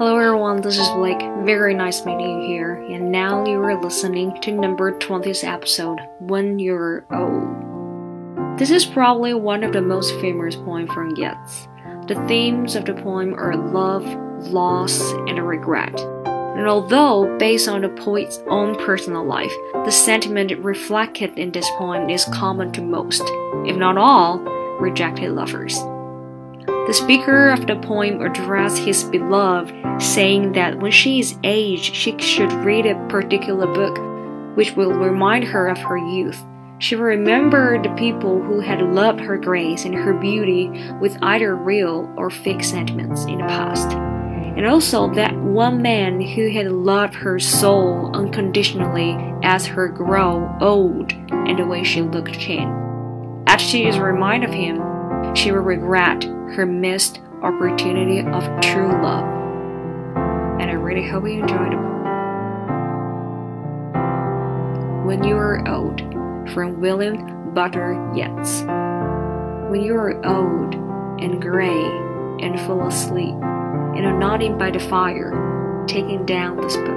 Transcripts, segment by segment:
Hello everyone, this is Blake. Very nice meeting you here. And now you are listening to number 20th episode, When You're Old. This is probably one of the most famous poems from Yeats. The themes of the poem are love, loss, and regret. And although based on the poet's own personal life, the sentiment reflected in this poem is common to most, if not all, rejected lovers. The speaker of the poem addressed his beloved, saying that when she is aged, she should read a particular book which will remind her of her youth. She will remember the people who had loved her grace and her beauty with either real or fake sentiments in the past. And also that one man who had loved her soul unconditionally as her grow old and the way she looked changed. As she is reminded of him, she will regret her missed opportunity of true love. And I really hope you enjoyed it. When You Are Old from William Butler Yeats. When you are old and gray and full of sleep, and are nodding by the fire, taking down this book,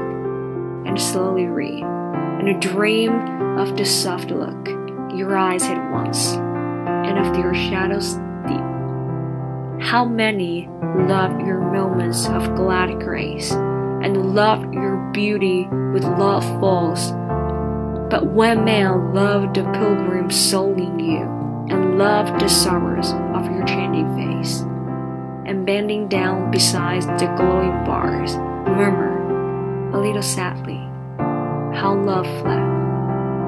and slowly read, and a dream of the soft look your eyes had once, and of your shadows deep. how many loved your moments of glad grace, and loved your beauty with love false. But when man loved the pilgrim soul in you, and loved the sorrows of your changing face, and bending down beside the glowing bars, murmur a little sadly how love fled,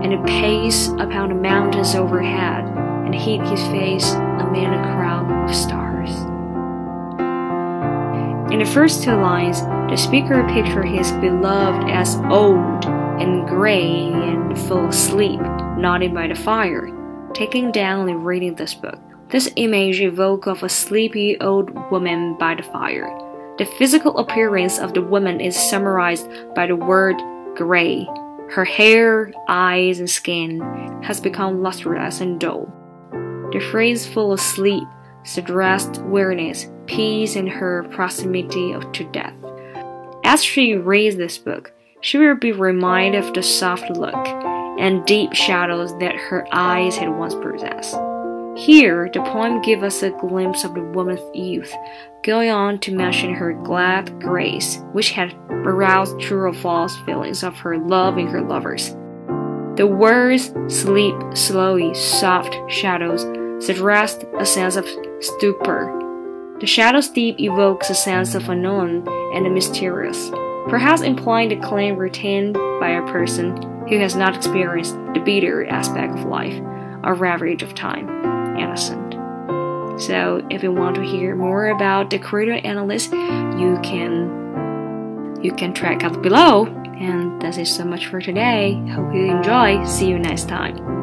and it paced upon the mountains overhead, and hid his face amid a crowd of stars. In the first two lines, the speaker pictures his beloved as old and gray and full of sleep, nodding by the fire, taking down and reading this book. This image evokes of a sleepy old woman by the fire. The physical appearance of the woman is summarized by the word gray. Her hair, eyes, and skin has become lustreless and dull. The phrase full of sleep suggests weariness peace and her proximity to death. As she reads this book, she will be reminded of the soft look and deep shadows that her eyes had once possessed. Here, the poem gives us a glimpse of the woman's youth, going on to mention her glad grace, which had aroused true or false feelings of her love in her lovers. The words sleep slowly, soft shadows suggest a sense of stupor the shadow's deep evokes a sense of unknown and the mysterious, perhaps implying the claim retained by a person who has not experienced the bitter aspect of life a ravage of time, innocent. So, if you want to hear more about the creator analyst, you can you can track out below. And that's it so much for today. Hope you enjoy. See you next time.